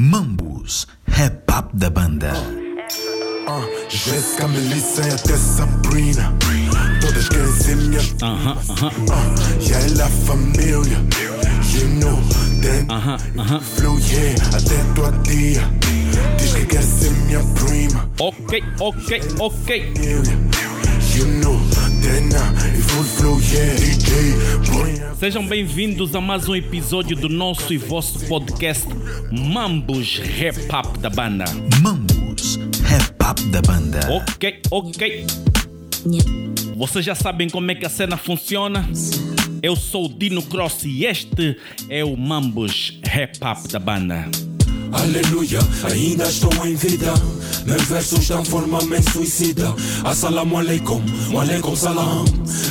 Mambus, rap up da banda. Uh, Jéssica, Melissa e até Sabrina. Todas querem ser minha. Aham, aham, Uh, e ela é família. You know, then aham, aham. flow, yeah. Até tua tia. Diz que quer ser minha prima. Ok, ok, ok. You know, then full flow, yeah. DJ, põe a Sejam bem-vindos a mais um episódio do nosso e vosso podcast Mambus Rap Up da banda. Mambus, rap up da banda. Ok, ok. Vocês já sabem como é que a cena funciona? Eu sou o Dino Cross e este é o Mambus Rap Up da banda. Aleluia, ainda estou em vida. Meus versos dão forma me suicida. Assalamu alaikum, alaikum salam.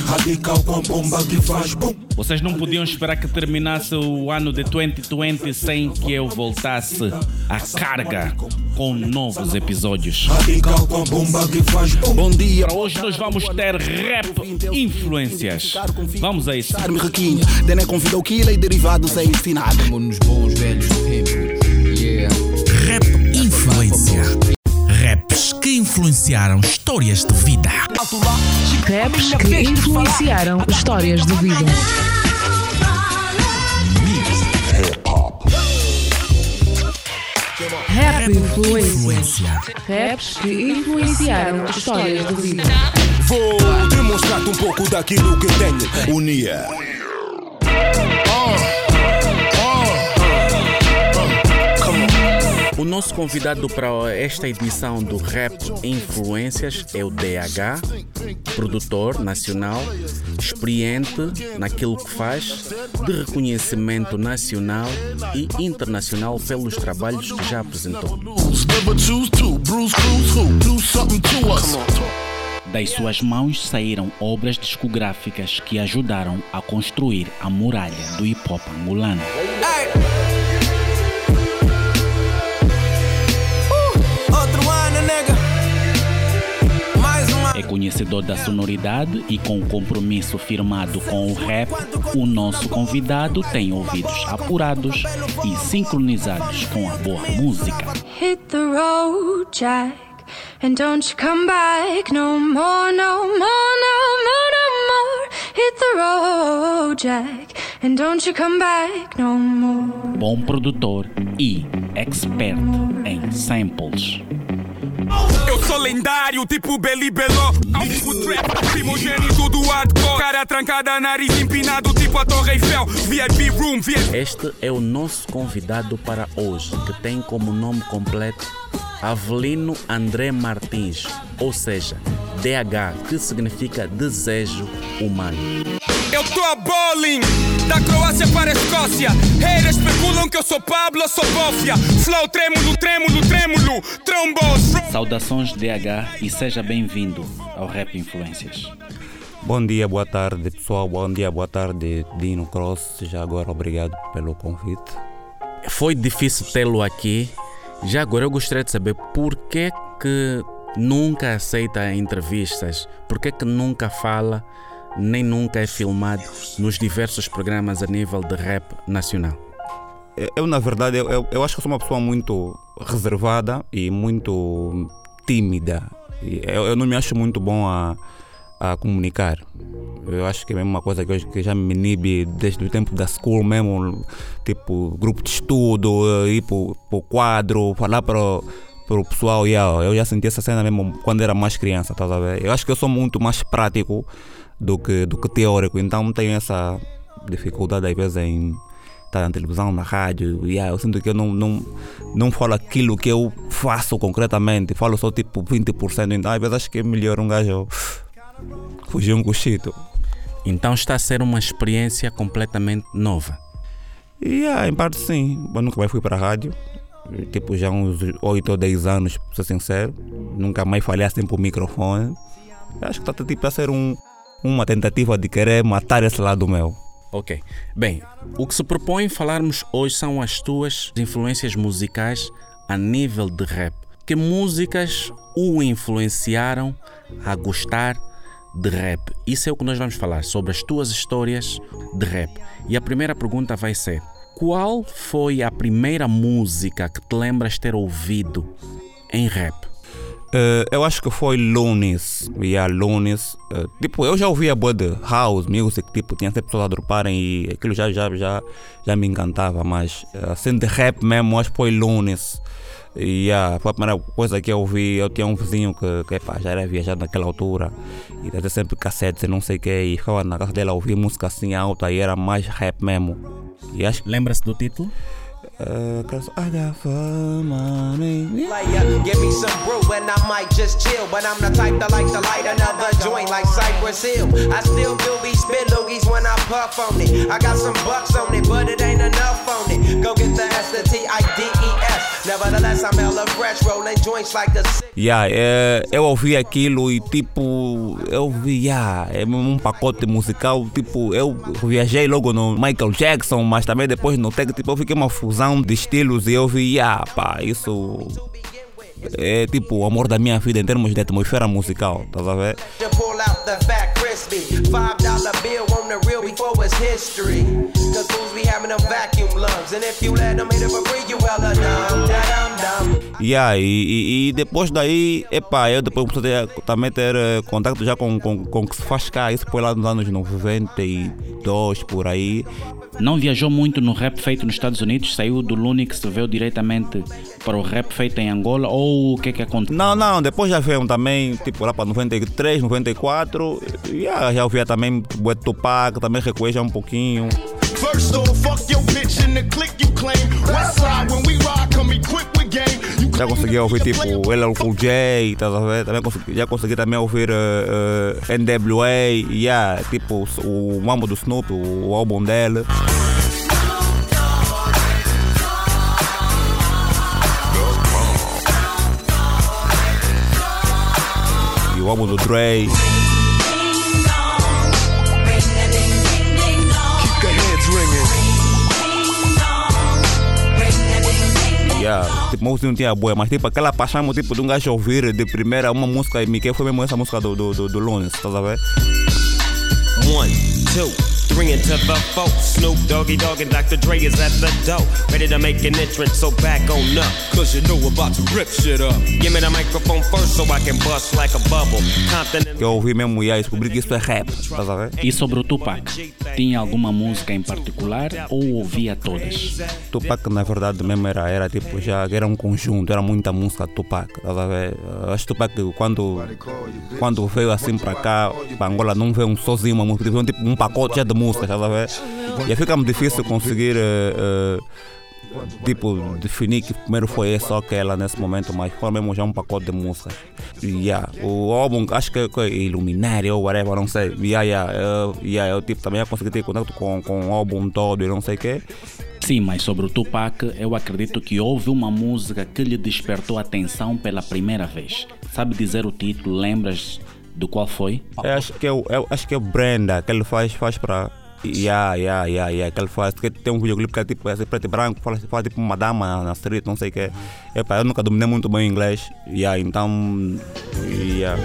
Radical com a bomba que faz bum. Vocês não podiam esperar que terminasse o ano de 2020 sem que eu voltasse à carga com novos episódios. Bom dia, Para hoje nós vamos ter rap influências. Vamos a isso. me requinha. Dené convidou Kila e derivados a ensinar. nos bons velhos tempos. Influenciaram histórias de vida. Raps que influenciaram histórias de vida. Rap influência. Raps que influenciaram histórias de vida. Vou demonstrar-te um pouco daquilo que tenho. Unia. O nosso convidado para esta edição do Rap Influências é o DH, produtor nacional, experiente naquilo que faz, de reconhecimento nacional e internacional pelos trabalhos que já apresentou. Das suas mãos saíram obras discográficas que ajudaram a construir a muralha do hip hop angolano. Conhecedor da sonoridade e com o compromisso firmado com o rap, o nosso convidado tem ouvidos apurados e sincronizados com a boa música. Hit the road, Jack, and don't you come back no more, no more, no more, no more. Hit the road, Jack, and don't you come back no more. Bom produtor e expert em samples. Eu sou lendário, tipo Belly Beló. Tipo trap, primogênito do hardcore. Cara trancada, nariz empinado, tipo a Torre Eiffel. VIP room, VIP. Este é o nosso convidado para hoje, que tem como nome completo Avelino André Martins, ou seja, DH, que significa desejo humano. Eu tô a bowling. Da Croácia para a Escócia. Haters especulam que eu sou Pablo, eu sou Bófia. Flow trêmulo, trêmulo, trêmulo. Trombos. Saudações DH e seja bem-vindo ao Rap Influências. Bom dia, boa tarde pessoal, bom dia, boa tarde Dino Cross, já agora obrigado pelo convite. Foi difícil tê-lo aqui. Já agora eu gostaria de saber por que, que nunca aceita entrevistas, por que, que nunca fala, nem nunca é filmado nos diversos programas a nível de rap nacional. Eu, na verdade, eu, eu, eu acho que sou uma pessoa muito reservada e muito tímida. Eu, eu não me acho muito bom a, a comunicar. Eu acho que é mesmo uma coisa que, eu, que já me inibe desde o tempo da school mesmo, tipo grupo de estudo, ir para o quadro, falar para o pessoal, yeah, eu já senti essa cena mesmo quando era mais criança, estás a ver? Eu acho que eu sou muito mais prático do que, do que teórico, então tenho essa dificuldade às vezes em estar na televisão, na rádio, yeah, eu sinto que eu não, não, não falo aquilo que eu faço concretamente, falo só tipo 20%, então às vezes acho que é melhor um gajo fugir um cochito. Então está a ser uma experiência completamente nova. E yeah, em parte sim, eu nunca mais fui para a rádio, tipo já uns 8 ou 10 anos, para ser sincero, nunca mais falhei assim para o microfone. Acho que está tipo a ser um, uma tentativa de querer matar esse lado meu. Ok. Bem, o que se propõe falarmos hoje são as tuas influências musicais a nível de rap. Que músicas o influenciaram a gostar de rap? Isso é o que nós vamos falar sobre as tuas histórias de rap. E a primeira pergunta vai ser: Qual foi a primeira música que te lembras ter ouvido em rap? Eh, eu acho que foi Lunes. Yeah, Lunes. Eh, tipo, eu já ouvia boa de house music, tipo, tinha sempre pessoas a droparem e aquilo já, já, já, já me encantava, mas eh, assim de rap mesmo, acho que foi Lunes. E yeah, foi a primeira coisa que eu ouvi. Eu tinha um vizinho que, que epá, já era viajado naquela altura e trazia sempre cassetes e não sei o que. E ficava na casa dele a ouvir música assim alta e era mais rap mesmo. Acho. Lembra-se do título? Cause I got fun money. Player, give me some brew and I might just chill. But I'm the type that like to light another joint like Cypress Hill. I still do be spit loogies when I puff on it. I got some bucks on it, but it ain't enough on it. Go get the S, the T, I, D, E, Yeah, é, eu ouvi aquilo e tipo, eu ouvi, yeah, é um pacote musical, tipo, eu viajei logo no Michael Jackson, mas também depois notei que tipo, eu fiquei uma fusão de estilos e eu vi, yeah, pá, isso é tipo o amor da minha vida em termos de atmosfera musical, tá a ver? Five dollar bill on the real before it's history. Cause fools be having them vacuum lungs. And if you let them hit it for free, you e, e, depois daí, epá, eu depois comecei a também ter eh, contato já com, com, com o que se faz cá, isso foi lá nos anos 92, por aí. Não viajou muito no rap feito nos Estados Unidos? Saiu do Lunix, veio diretamente para o rap feito em Angola? Ou o que é que aconteceu? Não, não, depois já veio também, tipo lá para 93, 94, yeah, já ouvia também Tupac, também recueja um pouquinho. First off, fuck your bitch in the click you claim. West side, when we ride, come equipped with game. Já consegui ouvir tipo LL Cool J, tá a ver? Também consegui, já consegui também ouvir eh, eh, NWA, yeah, tipo o Mambo do Snoop, o, o álbum dele. E o álbum do Dre. Tipo, música não tinha boa, mas tipo, aquela paixão tipo, de um gajo ouvir de primeira uma música e me que foi mesmo essa música do, do, do, do Lunes, tá a ver? One, two, three into the. Snoop Doggy Dogg and Dr. Dre is at the door. Ready to make an entrance, so back on up. Cause you know we're about to rip shit up. Give me the microphone first so I can bust like a bubble. Compton eu ouvi mesmo e aí descobri que isso é rap, tá a ver? E sobre o Tupac? Tinha alguma música em particular ou ouvia todas? Tupac na verdade mesmo era, era tipo já era um conjunto, era muita música de Tupac, tá a ver? Acho que Tupac quando, quando veio assim para cá, para Angola não veio um sozinho uma música, veio tipo um pacote já de músicas, tá a ver? E aí fica-me difícil conseguir eh, eh, tipo definir que primeiro foi só aquela nesse momento, mas foi mesmo já um pacote de músicas. Yeah, o álbum, acho que é Illuminati ou whatever, não sei. Yeah, yeah, eu, yeah, eu tipo, também consegui ter contato com, com o álbum todo e não sei o quê. Sim, mas sobre o Tupac, eu acredito que houve uma música que lhe despertou atenção pela primeira vez. Sabe dizer o título? Lembras do qual foi? Eu acho que é o, eu acho que é o Brenda, que ele faz, faz para. Yeah, yeah, yeah, yeah, que ele faz. Que tem um videoclipe que é tipo assim, preto e branco, fala, fala tipo uma dama na street, não sei o que. Epa, eu nunca dominei muito bem o inglês. Yeah, então. Yeah.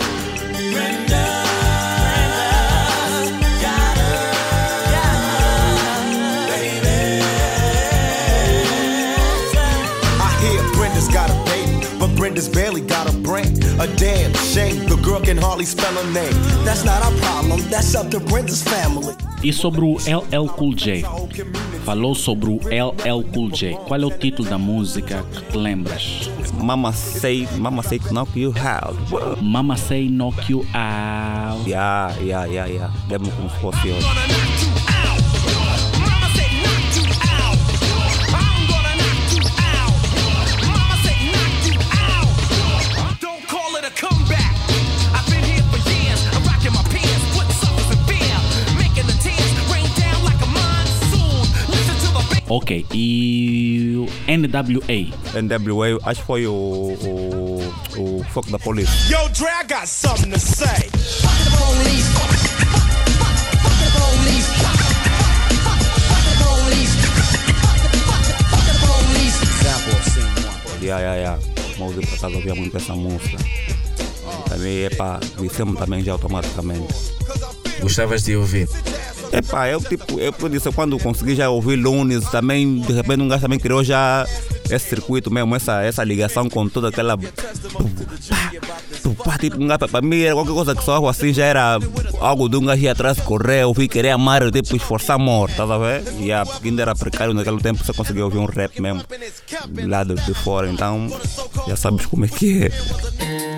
I hear Brenda's got a baby, but Brenda's barely got a brain. A damn shame, can hardly spell her name. That's not our problem, that's up to Brenda's family. E sobre o LL Cool J? Falou sobre o LL Cool J. Qual é o título da música que te lembras? Mama say, mama say knock you out. Mama Say Knock You Out. Yeah, yeah, yeah, yeah. Lembro como se fosse hoje. Ok, e o NWA? NWA, acho que foi o. o. o Fuck da Police. Yo, Dre, I got something to say. Yeah, yeah, yeah. Mas eu por acaso ouvia muito essa música. Também, epa, viciamos também já automaticamente. Gostavas de ouvir? Epá, eu tipo, eu, eu disse, quando consegui já ouvir Lunes, também, de repente um gajo também criou já esse circuito mesmo, essa, essa ligação com toda aquela. Pá, tipo, um gajo, para mim era qualquer coisa que soava assim, já era algo de um gajo ir atrás correr, ouvir, querer amar, tipo, esforçar amor, estás a ver? E porque ainda era precário naquele tempo, você conseguia ouvir um rap mesmo, lá de, de fora, então já sabes como é que é.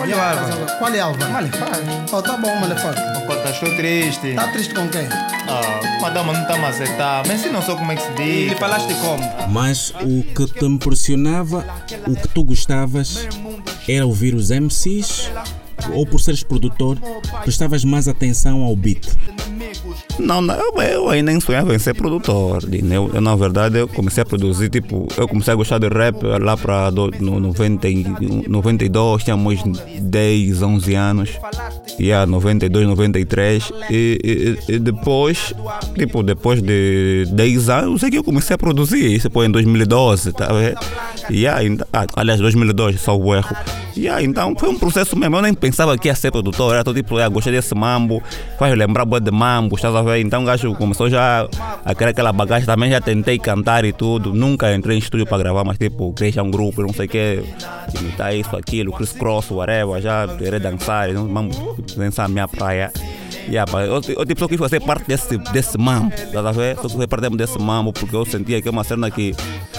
Olha, Álvaro. Qual é Álvaro? Malefac. Oh, tá bom, Malefac. Pô, tá estou triste. Tá triste com quem? Ah, madama não tá me a aceitar. Mas se não sou como é que se diz. E falaste como? Mas o que te impressionava, o que tu gostavas, era ouvir os MCs ou por seres produtor, prestavas mais atenção ao beat? Não, não eu, eu ainda sonhava em ser produtor. Eu, eu, na verdade, eu comecei a produzir, tipo, eu comecei a gostar de rap lá para no 90, e- 92, tínhamos 10, 11 anos. E yeah, 92, 93. E, e, e depois, tipo, depois de 10 anos, é que eu comecei a produzir. Isso foi em 2012, tá vendo? Yeah, aliás, 2002, só o erro. Yeah, então foi um processo mesmo. Eu nem pensava que ia ser produtor. Era todo tipo, ah, gostei desse mambo, faz lembrar boa de mambo, estás a ver? Então o gajo começou já a criar aquela bagagem. Também já tentei cantar e tudo. Nunca entrei em estúdio para gravar, mas tipo, criei um grupo, não sei o que, imitar isso, aquilo, Chris Cross, whatever. Já querer dançar, não, mambo, dançar a minha praia. Yeah, eu, eu tipo, só quis fazer parte desse, desse mambo, estás a ver? Só quis fazer parte desse mambo porque eu sentia que é uma cena que,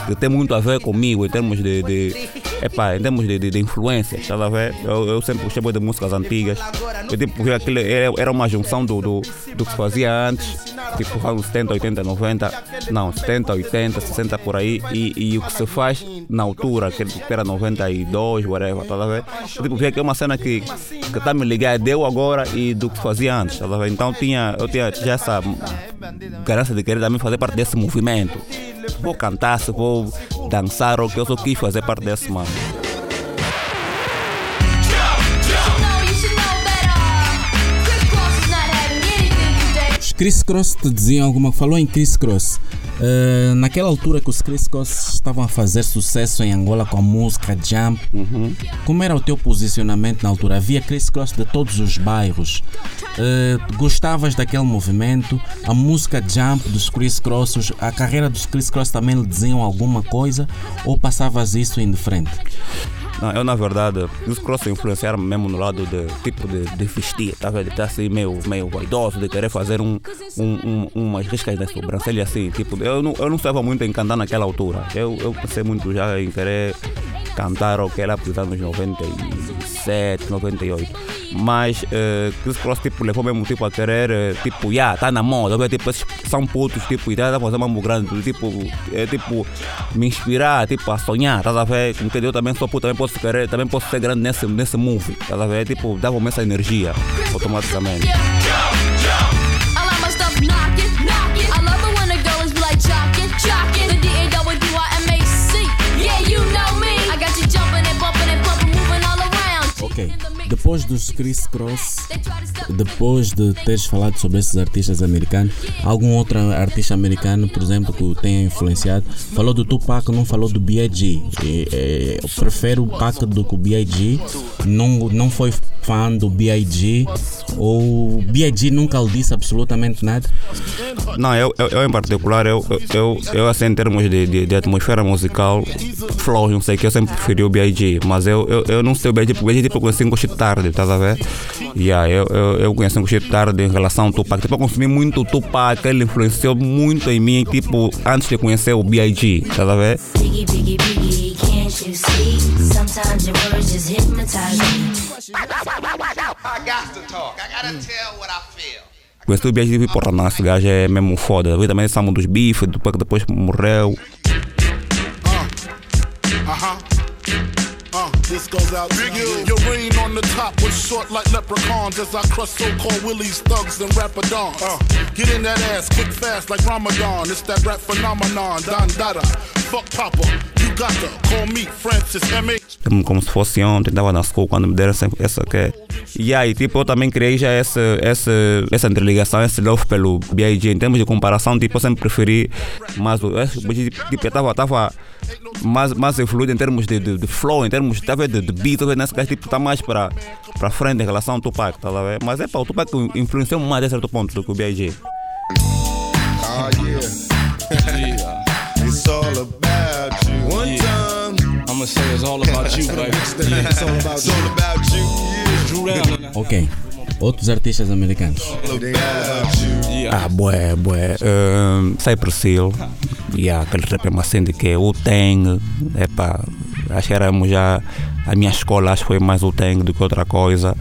que tem muito a ver comigo em termos de, de, epá, em termos de, de, de influência, estás a ver? Eu, eu sempre gostei muito de músicas antigas. Eu tipo, porque aquilo era, uma junção do, do, do que se fazia antes, tipo anos 70, 80, 90, não, 70, 80, 60 por aí, e, e o que se faz na altura, que era 92, whatever, estás a ver? Eu tipo, via que é uma cena que está me ligado eu agora e do que fazia antes, Então tinha, eu tinha já essa ganância de querer também fazer parte desse movimento. Vou cantar, se vou dançar, ou que eu só quis fazer parte desse mano. Chris Cross te diziam alguma Falou em Chris Cross. Eh, naquela altura que os Chris Cross estavam a fazer sucesso em Angola com a música Jump, como era o teu posicionamento na altura? Havia Chris Cross de todos os bairros. Eh, gostavas daquele movimento? A música Jump dos Chris Cross, os- a carreira dos Chris Cross também lhe diziam alguma coisa? Ou passavas isso indiferente? Não, eu na verdade, os cross influenciaram mesmo no lado de tipo de, de vestir, tá vendo? Estar assim meio, meio vaidoso, de querer fazer um, um, um, umas riscas na sobrancelha assim. Tipo, eu não, eu não estava muito em cantar naquela altura. Eu, eu pensei muito já em querer cantar o que era dos anos 97, 98. Mas eh, Chris Cross tipo, levou mesmo tipo, a querer, eh, tipo, já, tá na moda, tipo, esses são putos, tipo, e tá a fazer mambo grande, tipo, é, tipo, me inspirar, tipo, a sonhar, tá a ver? Como que eu também sou puto, também posso querer, também posso ser grande nesse, nesse move, tá a ver? Tipo, dava-me essa energia, automaticamente. Depois dos Chris Cross, depois de teres falado sobre esses artistas americanos, algum outro artista americano, por exemplo, que tenha influenciado? Falou do Tupac, não falou do B.I.G. Eh, Eu prefiro o Pac do que o B.I.G. Não, não foi fã do B.I.G. Ou B.I.G. nunca lhe disse absolutamente nada? Não, eu, eu, eu em particular, eu, eu, eu, assim, em termos de, de, de atmosfera musical, flow, não sei o que, eu sempre preferi o B.I.G. Mas eu, eu, eu não sei o B.I.G. porque o B.I.G. tipo, um cochito tarde, estás a ver? Yeah, eu, eu, eu conheci um cochito tarde em relação ao Tupac. Tipo, eu consumi muito o Tupac, ele influenciou muito em mim, tipo, antes de conhecer o B.I.G., estás a ver? Biggie, biggie, biggie, can't you see? Sometimes your words just hypnotize me. I got to talk. I gotta tell what I feel. Conheci o B.I.G. e vi, porra, não, esse gajo é mesmo foda. Eu também álbum dos bifes, Tupac depois morreu. This goes out to you. Your reign on the top was short like leprechauns as I crush so-called willies, thugs, and rapadons. Uh, get in that ass quick fast like Ramadan. It's that rap phenomenon. Don Dada, fuck Papa. You you got to call me Francis M.A. Como, se fosse ontem, estava na school quando me deram essa, essa que E aí, tipo, eu também criei já essa, essa, essa interligação, esse love pelo B.I.G. Em termos de comparação, tipo, eu sempre preferi mais o. Tipo, eu estava tava mais, mais evoluído em termos de, de, de flow, em termos de, de, de beat, talvez nesse caso, tipo, tá mais para para frente em relação ao Tupac, tá a ver? Mas é pá, o Tupac influenciou mais a certo ponto do que o B.I.G. Oh yeah. It's all about you. One time. I'ma say it's all about you, baby. Yeah, it's all about It's all about you. Yeah. Ok. Outros artistas americanos. Ah, bué, bué. Um, Cypress Hill. E há aquele rap macente que é o Tang. Epá, acho que éramos já. A minha escola acho que foi mais o Tang do que outra coisa.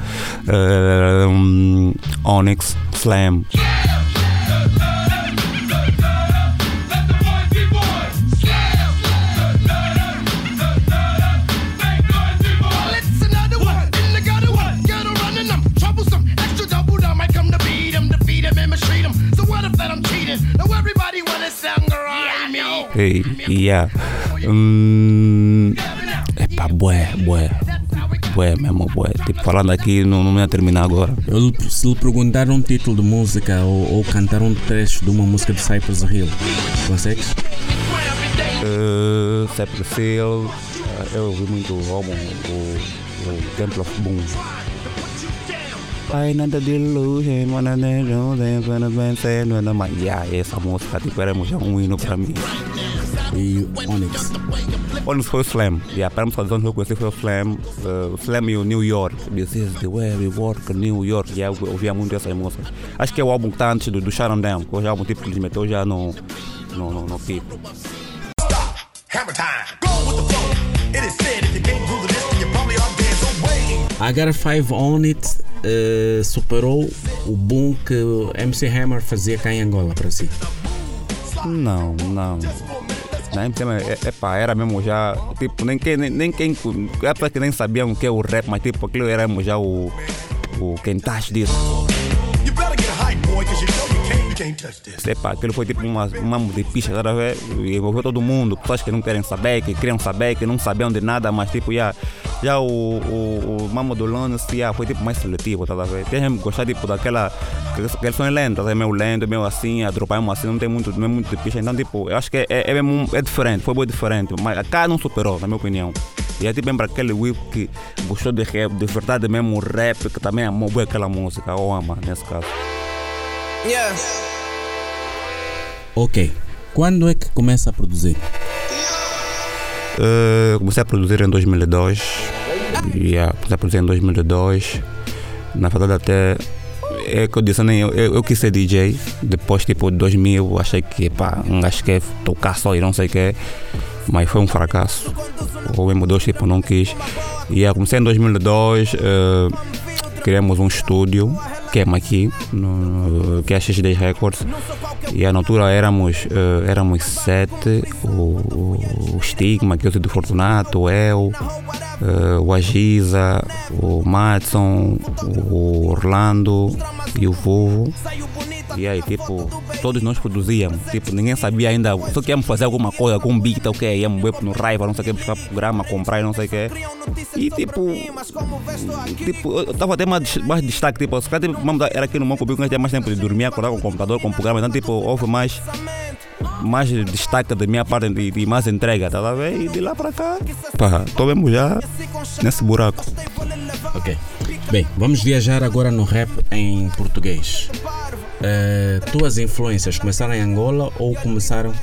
Um, Onyx, Slam. It's e yeah. Hum, epá, bué, bué. Bué mesmo, bué. Tipo, falando aqui, não, não ia terminar agora. Eu, se lhe perguntar um título de música ou, ou cantar um trecho de uma música de Cypress Hill, consegues? Uh, Cypress Hill. uh, eu ouvi muito o álbum, o, o Temple of Boom. Ai, nada de illusion, wanna know, then gonna be said, when I'm like, yeah, essa música, tipo, era já E Onyx? Onyx foi o Slam, yeah, para música de Onyx que eu conheci foi o Slam, uh, o Slam e o New York, This is the way we work, New York, yeah, eu ouvia muito essas músicas. Acho que é o álbum que está antes do, do Sharon Down, que hoje é o álbum tipo que eles meteu já no, no, no, no pico. Hammer time. Go with the flow. It is said if you can't rule the list, then you probably are dead. So wait. A Got 5 On It eh, superou o boom que MC Hammer fazia cá em Angola para si. Não, não. Na MTM, é, é pá, era mesmo já, tipo, nem quem, nem, nem quem, é para que nem sabiam o que é o rap, mas tipo, aquilo era mesmo já o, o quentache disso. You better get boy, cause Epa, aquilo foi tipo uma, uma de picha, tá a ver? E envolveu todo mundo, pessoas que não querem saber, que queriam saber, que não sabiam de nada, mas tipo, já, já o, o, o Mamo do Lones já, foi tipo mais seletivo, tá a ver? Tem gente que gostar tipo daquela, que aquele som é lento, tá? é meio lento, meio assim, a dropar assim, não tem muito, não é muito de picha, então tipo, eu acho que é, é, é, mesmo- é diferente, foi bem diferente, mas cá não superou, na minha opinião. E é tipo lembra aquele Will que gostou de rap, de verdade mesmo o rap, que também amou bem aquela música, ou ama nesse caso. Yeah. Ok. Quando é que começa a produzir? Uh, comecei a produzir em 2002. Yeah, comecei a produzir em 2002. Na verdade, até. É que eu disse, nem eu, eu, eu quis ser DJ. Depois, tipo, de 2000, achei que, pá, um gajo quer tocar só e não sei o que. Mas foi um fracasso. O mesmo Deus, tipo, não quis. E yeah, comecei em 2002. Uh, criamos um estúdio, que é aqui, no, que é a XD Records. E na altura éramos, eh, éramos sete, o, o, o Stigma, que é o do Fortunato, eu, eh, o Agiza, o Matson, o Orlando e o Vovo. E aí, tipo, todos nós produzíamos. Tipo, ninguém sabia ainda. Só que íamos fazer alguma coisa, algum beat, o que Íamos ver no Raiva, não sei o que, buscar programa, comprar e não sei o que. E tipo, tipo, eu tava até mais, mais destaque, tipo, se calhar, tipo, era aqui no Bico, nós tinha mais tempo de dormir, acordar com o computador, com o programa, então tipo, houve mais, mais destaque da minha parte de mais entrega, tá ver? E de lá para cá, pá, tô mesmo já nesse buraco. Ok. Bem, vamos viajar agora no rap em português. Eh, tuas influências começaram em Angola ou começaram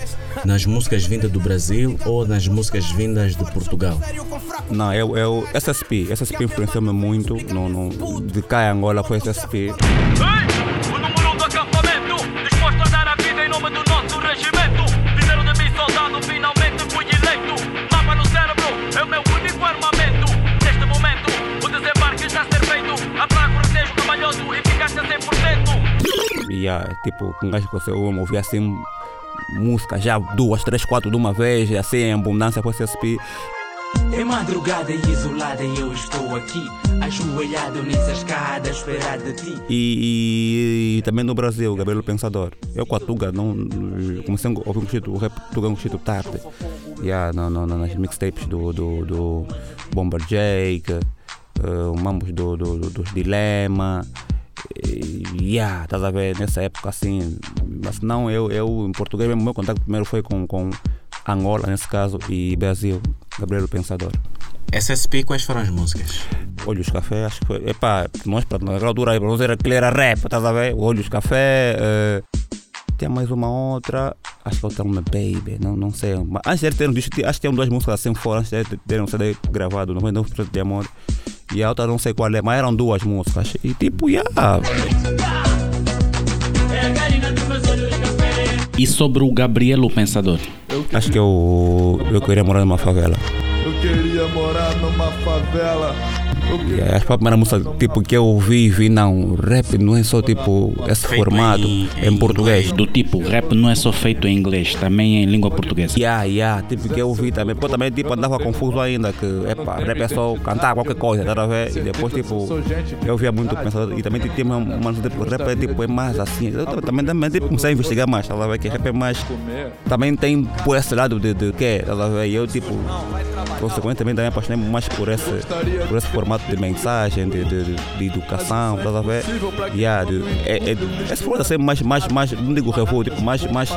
nas músicas vindas do Brasil ou nas músicas vindas de Portugal? Não, eu, eu SSP, SSP influenciou-me muito, no, no, de cá em Angola foi SSP. O número do acampamento, disposto a dar a vida em nome do nosso regimento. Fizeram de mim soldado, finalmente fui eleito. Mapa no cérebro, é o meu único armamento. Neste momento, o desembarque está a ser feito. A praga cortejo trabalhoso, eficácia 100%. E ah, tipo, com gajo que você ouve, ouvia assim música já duas, três, quatro de uma vez, assim em abundância com SSP. É madrugada e isolada e eu estou aqui Ajoelhado nessa escada esperar de ti E, e- e também no Brasil, Gabriel Pensador. Eu com a Tuga não, comecei a ouvir um Chito, o rap Tuga um Chito tarde. Yeah, no, no, nas mixtapes do, do, do Bomber Jake, uh, mambos do, do, do- dos Dilema. Yeah, estás a ver, nessa época assim. Mas não, eu, eu em português, mesmo, meu contato primeiro foi com, com Angola, nesse caso, e Brasil, Gabriel Pensador. SSP, quais foram as músicas? Olhos Café, acho que foi. Epá, nós, pra- naquela altura, aí, para nós era era rap, estás a ver? Olhos Café. eh, tem mais uma outra, acho que é o Tell Me Baby, não, não sei. Mas antes de ter um disco, acho que tem duas músicas assim fora, antes de ter um CD gravado, 99% de amor. E a outra não sei qual é, mas eram duas músicas. E tipo, yeah. E sobre o Gabriel o Pensador? Acho que eu, eu queria morar numa favela. Eu queria morar numa favela. E a primeira música tipo, que eu ouvi e vi, não, rap não é só tipo esse Feito formato em- em, em português. Do tipo, rap não é só feito em inglês, também é em língua portuguesa. Yeah, yeah, tipo que eu vi também. Pô, também tipo, andava confuso ainda, que epa, rap é só cantar qualquer coisa, tá a ver? E depois tipo, eu via muito pensador e também tinha uma, uma tipo, rap é, tipo, é mais assim. Eu também, também tipo, comecei a investigar mais, tá a ver? Que rap é mais. Também tem por esse lado de, de que, tá a ver? E eu tipo, consequentemente também apaixonei mais por esse, por esse formato de mensagem, de, de, de, educação, tá a ver? Yeah, de, é, é, esse formato ser mais, mais, mais, não digo revolto, tipo, mais, mais,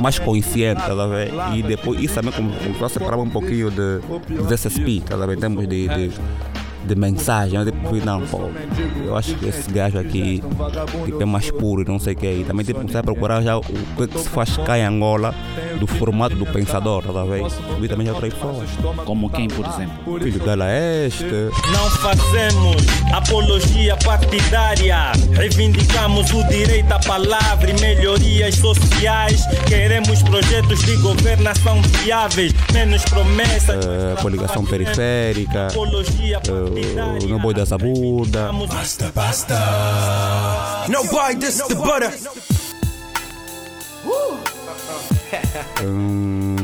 mais consciente, tá a ver? E depois isso também come- começou a separar um pouquinho de, de SSP, tá a ver? De, de, de mensagem, eu tipo, fui, não, pô, eu acho que esse gajo aqui tipo, é mais puro, não sei o que. E também tipo, comecei a procurar já o que, é que se faz cá em Angola do formato do pensador, tá ver? E também já outras pessoas. Como quem, por exemplo? Filho da Laeste. Não fazemos apologia partidária. Reivindicamos o direito à palavra e melhorias sociais. Queremos projetos de governação viáveis, menos promessas. eh, coligação periférica, eh, no boi da Zabuda. Basta, basta. Nobody, this the butter. Hum,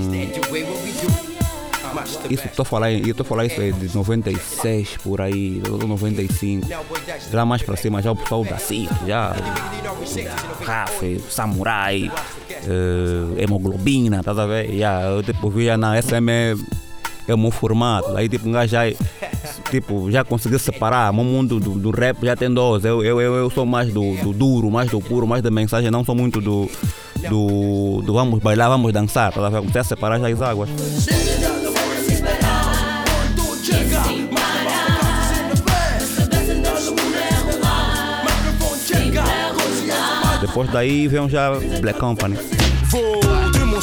isso estou a falar, eu a falar isso é de 96 por aí, ou 95. Já mais para cima, já o pessoal da CIT, já o Rafe, Samurai, eh, Hemoglobina, tá a ver? Já, eu tipo via na SM é o meu formato. Aí tipo, um gajo já, tipo, já consegui separar. O mundo do, do rap já tem dois. Eu, eu, eu, eu sou mais do, do duro, mais do puro, mais da mensagem, não sou muito do, do, do vamos bailar, vamos dançar. Tá? Comecei a separar já as águas. Depois daí vem já Black Company. Vou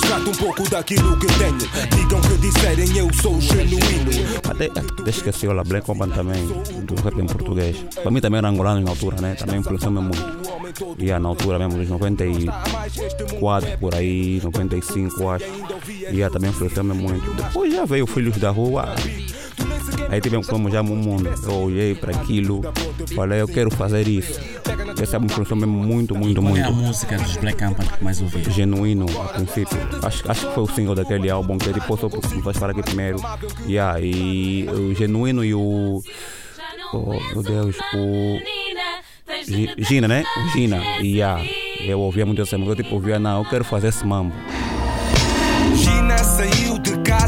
demonstrar-te um pouco daquilo que tenho. Digam que disserem, eu sou genuíno. Até, esqueci, olha, Black Company também, do rap em português. Para mim também era angolano na altura, né? Também influenciou-me muito. E na altura mesmo, dos 94 por aí, 95 acho. E também influenciou-me muito. Depois já veio Filhos da Rua. Aí tivemos como já no mundo. Eu olhei para aquilo, falei, eu quero fazer isso. Essa me influenciou mesmo muito, muito, Qual é a muito. música dos Black Company que mais ouvi? Genuíno, a princípio. Acho, acho que foi o single daquele álbum que depois só começou a falar aqui primeiro. Yeah, e o Genuíno e o. Oh, meu Deus, o. Gi- Gina, né? O Gina. E yeah, eu ouvia muito essa música. Eu tipo, ouvia, não, eu quero fazer esse mambo. Gina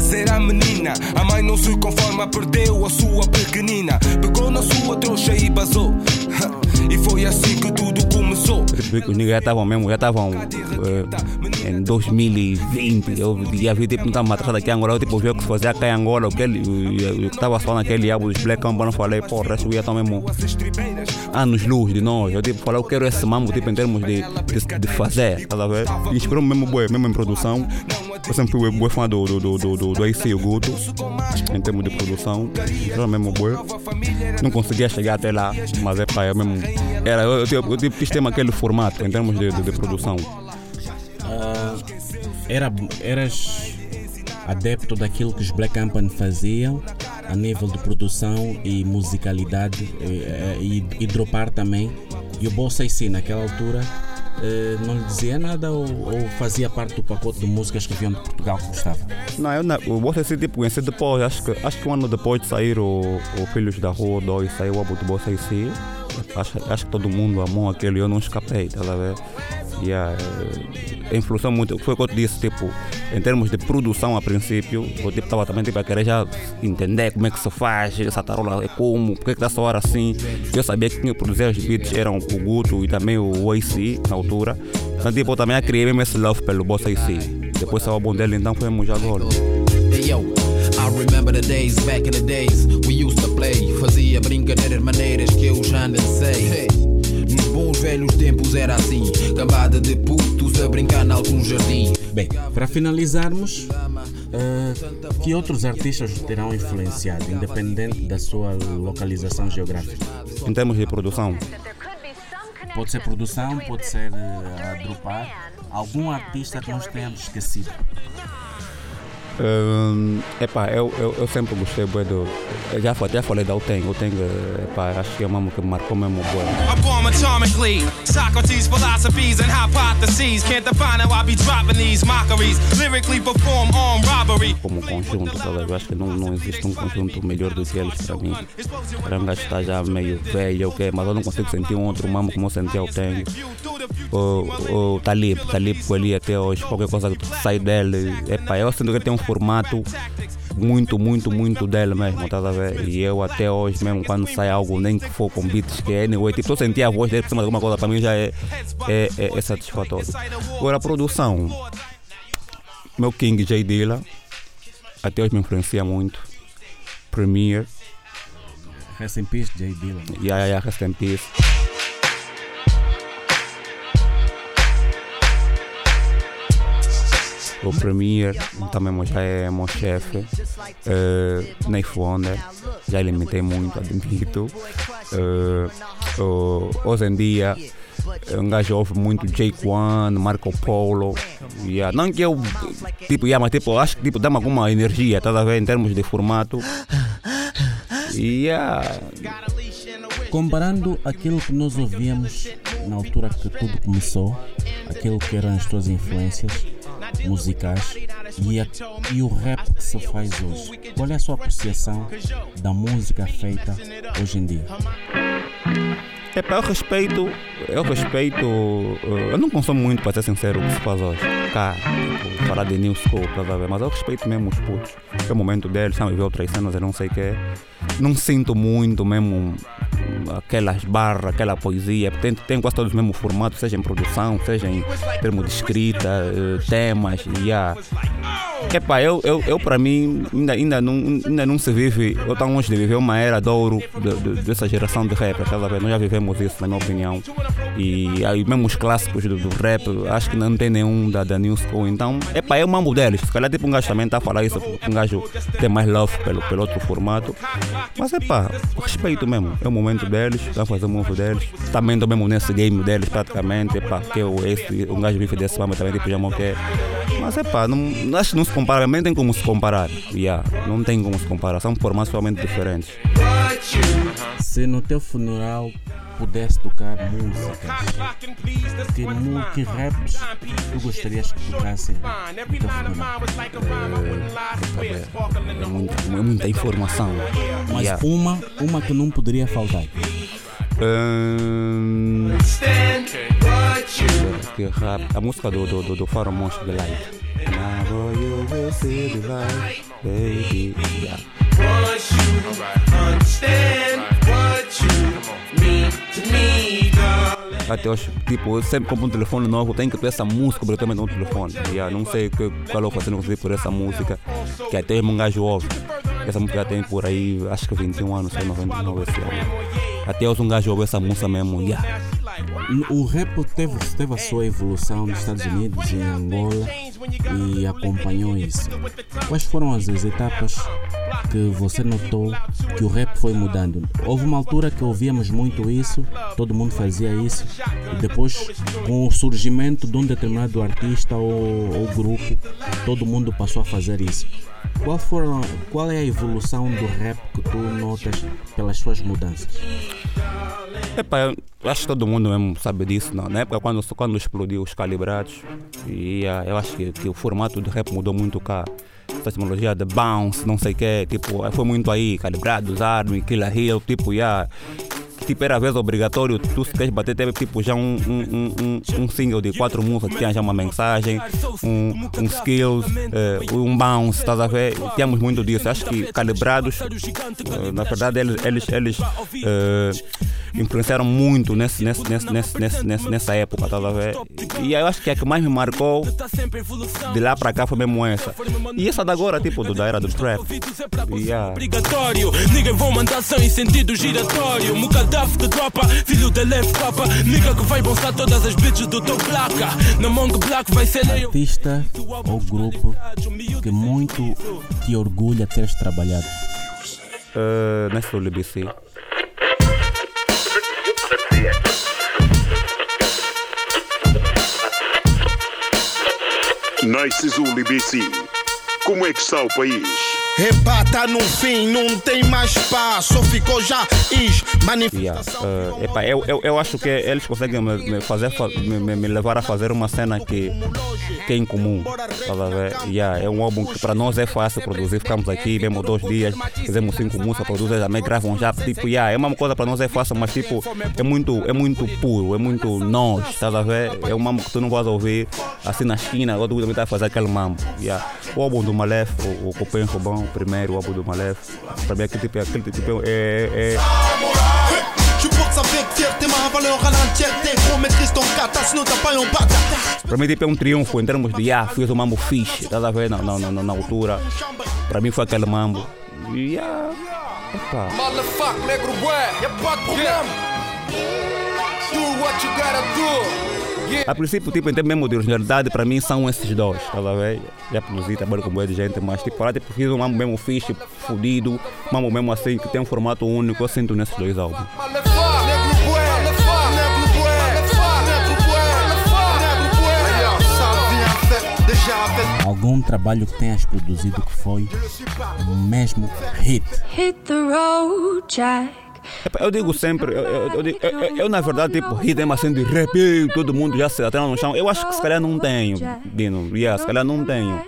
de casa, era menina. A mãe não se conforma, perdeu a sua pequenina. Pegou na sua trouxa e basou. E foi assim que tudo começou. Os niggas já estavam mesmo, já estavam eh, em 2020. Eu já vi, tipo, não estava matrachado aqui em Angola. Eu tipo, vi o que se fazia cá em Angola. O que o- o estava só naquele álbum dos Black. Eu falei, porra, isso já estão mesmo anos luz de nós. Eu tipo, falei, eu quero esse mambo tipo, em termos de, de, de fazer, tá a? E inspirou-me mesmo, mesmo em produção. Eu sempre fui bué fã do, do, do, do, do, do e o Guto, em termos de produção. Inspirou-me mesmo bué. Não conseguia chegar até lá, mas é pá, eu mesmo. Era, eu, eu, eu, quis ter aquele formato em termos de, de, de produção. Ah, era, eras adepto daquilo que os Black Company faziam a nível de produção e musicalidade e, e, e dropar também. E o Bossa C naquela altura eh, não lhe dizia nada ou, ou fazia parte do pacote de músicas que vinham de Portugal que gostava? Não, eu não, o Bossa tipo, conheci depois, acho que, acho que um ano depois de sair o, o Filhos da Rua 2, saiu o álbum do Bossa IC. Acho, acho que todo mundo amou aquele, eu não escapei, tá a ver? Yeah, eh, influenciou muito, foi o que eu te disse, tipo, em termos de produção a princípio, eu tipo, estava também tipo, a querer já entender como é que se faz, essa tarola é como, porque é que dá soar assim. Eu sabia que quem produzia os beats eram o Guto e também o AC na altura. Então tipo, eu também criei mesmo esse love pelo Bossa IC. Depois o álbum dele então foi Muja Golo. Hey yo, I remember the days back in the days we used to play. Fazia brincadeiras maneiras que eu já nem sei. Hey, bons velhos tempos era assim, cambada de putos a brincar em algum jardim. Bem, para finalizarmos, eh, que outros artistas terão influenciado, independente da sua localização geográfica? Em termos de produção, Pode ser produção, pode ser eh, a dropar. Algum artista que nós tenhamos esquecido. Hum, epá, eu, eu, eu sempre gostei bué do. Já, já falei da Uteng. Uteng, epá, acho que é uma que marcou mesmo bué. I form atomically. Socrates' philosophies and hypotheses can't define how I be dropping these mockeries. Lyrically perform armed robbery. Como conjunto, tá ligado? Eu acho que não, não existe um conjunto melhor do que eles para mim. Para um gajo está já meio velho, ok? Mas eu não consigo sentir um outro mambo como eu senti o Uteng. O, o Talib, Talib ele até hoje, qualquer coisa que sai dele. Epá, eu sinto que ele tem um formato muito, muito, muito dele mesmo, tá a ver? E eu até hoje mesmo, quando sai algo, nem que for com beats, que é anyway, tipo, eu sentir a voz dele por cima de alguma coisa, para mim já é, é, é, é satisfatório. Agora a produção, meu King J Dilla, até hoje me influencia muito. Premier, Rest in Peace, J. Dillon. yeah, yeah, rest in peace. O Premier também já é meu chefe. Uh, Neif Wonder, já limitei muito, admito. Uh, uh, hoje em dia, um gajo ouve muito Jake One, Marco Polo. Yeah. Não que eu, tipo, yeah, mas tipo, acho que tipo, dá-me alguma energia, tá a ver, em termos de formato. Yeah. Comparando aquilo que nós ouvíamos na altura que tudo começou, aquilo que eram as tuas influências musicais e, a- e o rap que se faz hoje, qual é a sua apreciação da música feita hoje em dia? Epá, eu respeito, eu respeito, eh, eu não consumo muito para ser sincero o que se faz hoje. Cá, tipo, falar de new school, ver? Mas eu respeito mesmo os putos. É o momento deles, sabe? Ver outras cenas, eu não sei o que é. Não sinto muito mesmo aquelas barras, aquela poesia. Tem, tem quase todos o mesmo formato, seja em produção, seja em termos de escrita, eh, temas, e yeah. Epá, eu, eu, eu para mim ainda, ainda, não, ainda não se vive, eu estou longe de viver uma era de ouro de- de- dessa geração de rap, estás a ver? Nós já vivemos isso, na minha opinião. E aí mesmo os clássicos do, do rap, acho que não tem nenhum da, da New School. Então, epá, é o mambo deles. Se calhar tipo um gajo também está a falar isso, um gajo tem mais love pelo, pelo outro formato. Mas epá, respeito mesmo. É o momento deles, estão a fazer o move deles. Também estou mesmo nesse game deles praticamente. Epá, que eu, esse, um gajo vive desse mambo também, tipo, já não Mas epá, não, acho que não se compara, nem tem como se comparar. Yeah, não tem como se comparar, são formatos totalmente diferentes. Se no teu funeral pudesse tocar músicas, que, que raps tu gostarias que tocassem no teu funeral? É muita, é muita informação. Mas Yeah. uma, uma que não poderia faltar. Hum, que rap, a música do, do, do, do Faro Monstro de Light. Now you will see the light, baby. Yeah. Want you, understand what you mean to me. Até hoje, tipo, eu sempre compro um telefone novo, tenho que ter essa música obrigatoriamente no telefone. Yeah, não sei que, qual é o fazendo fazer por essa música, que até um gajo ouve. Essa música tem por aí, acho que 21 anos, sei 99 esse ano. Até hoje um gajo ouve essa música mesmo, yeah. O rap teve, teve a sua evolução nos Estados Unidos e em Angola e acompanhou isso. Quais foram as, as etapas que você notou que o rap foi mudando? Houve uma altura que ouvíamos muito isso, todo mundo fazia isso, e depois, com o surgimento de um determinado artista ou, ou grupo, todo mundo passou a fazer isso. Qual, foram, qual é a evolução do rap que tu notas pelas suas mudanças? Epá, eu acho que todo mundo mesmo sabe disso. Não? Na época, quando, quando explodiu os calibrados, e, ah, eu acho que, que o formato do rap mudou muito cá. Essa tecnologia de bounce, não sei o quê, tipo, foi muito aí, calibrados, Army, Killer Hill, tipo, yeah, tipo, era vezes obrigatório, tu se queres bater, teve tipo já um, um, um, um single de quatro músicas que tinha já uma mensagem, um, um skills, uh, um bounce, estás a ver? Tínhamos muito disso. Acho que calibrados, uh, na verdade, eles, eles, eles uh, influenciaram muito nesse, nesse, nesse, nesse, nesse, nesse, nessa época, estás a ver? E eu acho que a que mais me marcou de lá para cá foi mesmo essa. E essa da agora, tipo, do, da era do trap. Yeah. Obrigatório, mandar sentido giratório. Mukadaf de tropa, filho da left papa. Nigga que vai bolsar todas as bitches do teu placa. Na Mongo Black vai ser. Artista ou grupo que muito te orgulha teres trabalhado? Uh, nessa LBC. Nice Zuli BC. Como é que está o país? Rebata no fim, não tem mais espaço, ficou já is Yeah. Uh, epá, eu, eu, eu acho que eles conseguem me, me fazer, me, me- me levar a fazer uma cena que, que é incomum. Ver? Yeah, é um álbum que para nós é fácil produzir. Ficamos aqui, mesmo dois dias, fizemos cinco músicas, produzem também, gravam já. Tipo, yeah, é uma coisa para nós é fácil, mas tipo, é muito, é muito puro, é muito nós. Estás a ver? É um mambo que tu não vais ouvir assim na esquina, ou tu também está a fazer aquele mambo. Yeah. O álbum do Malef, o, o Copen Robão, o primeiro álbum do Malef, para mim aquele tipo, aquele tipo é, é, Tu un bata Para mim, tipo, é um triunfo em termos de, ah, fiz um mambo fixe, estás a ver, na, na, na, na altura. Para mim foi aquele mambo. E, ah, epá. Motherfuck, negro bué, pas de problème. Do what you gotta do. A princípio, tipo, em termos mesmo de originalidade, para mim são esses dois, ver? Já produzi, trabalho com boa de gente, mas tipo, lá tipo, fiz um mambo mesmo fixe, fudido, um mambo mesmo assim, que tem um formato único, eu sinto nesses dois álbuns. Algum trabalho que tenhas produzido que foi mesmo hit? Hit the road, Jack. Eu digo sempre, eu, eu, eu eu- na verdade, tipo, ritmo assim de ei, todo mundo já se atira no chão. Eu acho que se calhar não tenho, Dino. Yeah, se calhar não tenho.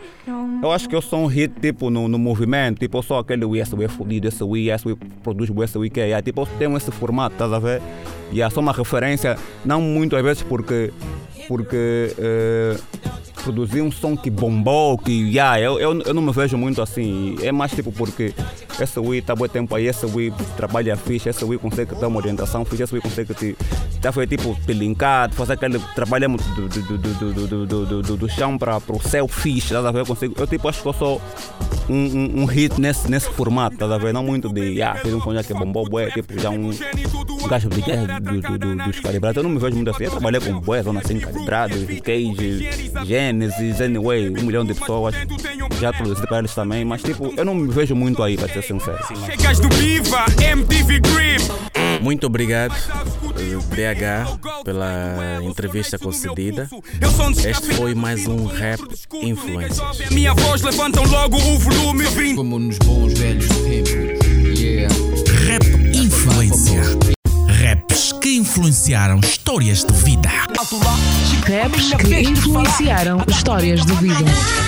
Eu acho que eu sou um hit, tipo, no, no movimento. Tipo, eu sou aquele esse Wii é fodido, esse Wii, esse Wii produz esse Wii que é. Yeah, tipo, eu tenho esse formato, estás a ver? E yeah, sou uma referência, não muito às vezes porque. Porque. produzir um som que bombou, que yeah, eu, eu, eu não me vejo muito assim. É mais tipo porque essa Wii está bom tempo aí, essa Wii trabalha fixe, essa Wii consegue dar uma orientação fixe, essa Wii consegue te. Já foi tipo te linkar, fazer aquele. Trabalhamos do, do, do, do, do, do, chão para o céu fixe, estás a ver? Eu, consigo, eu tipo acho que eu sou um, um, um hit nesse, nesse formato, estás a ver? Não muito de. Ah, fez um som já que bombou, boé, tipo já um. Um gajo de do, do, do, dos calibrados, eu não me vejo muito assim. Eu trabalhei com boé, zona assim, calibrados, Cage, Genesis, Anyway, um milhão de pessoas. Já produzi para eles também, mas tipo, eu não me vejo muito aí, para ser sincero. Chegas do Viva, MTV Grip. Muito obrigado, DH, pela entrevista concedida. Este foi mais um Rap Influencers. Minha voz levantam logo o volume 20. Como nos bons velhos tempos. Yeah. Rap Influência. Raps que influenciaram histórias de vida. Raps que influenciaram histórias de vida.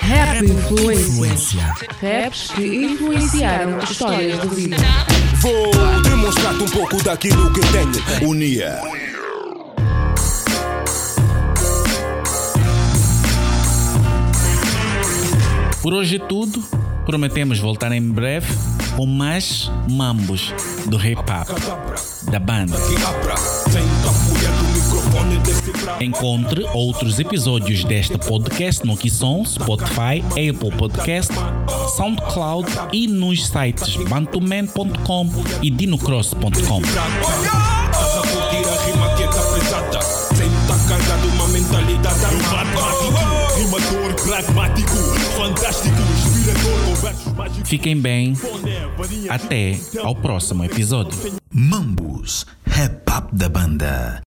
Rap Influência. Raps que influenciaram histórias de vida. Vou demonstrar-te um pouco daquilo que tenho. Unia. Por hoje é tudo. Prometemos voltar em breve com mais mambos do hip hop da banda. Encontre outros episódios deste podcast no Kisson, Spotify, Apple Podcast, SoundCloud e nos sites bantuman.com e dinocross.com. Fiquem bem. Até ao próximo episódio. Mambus, rap up da banda.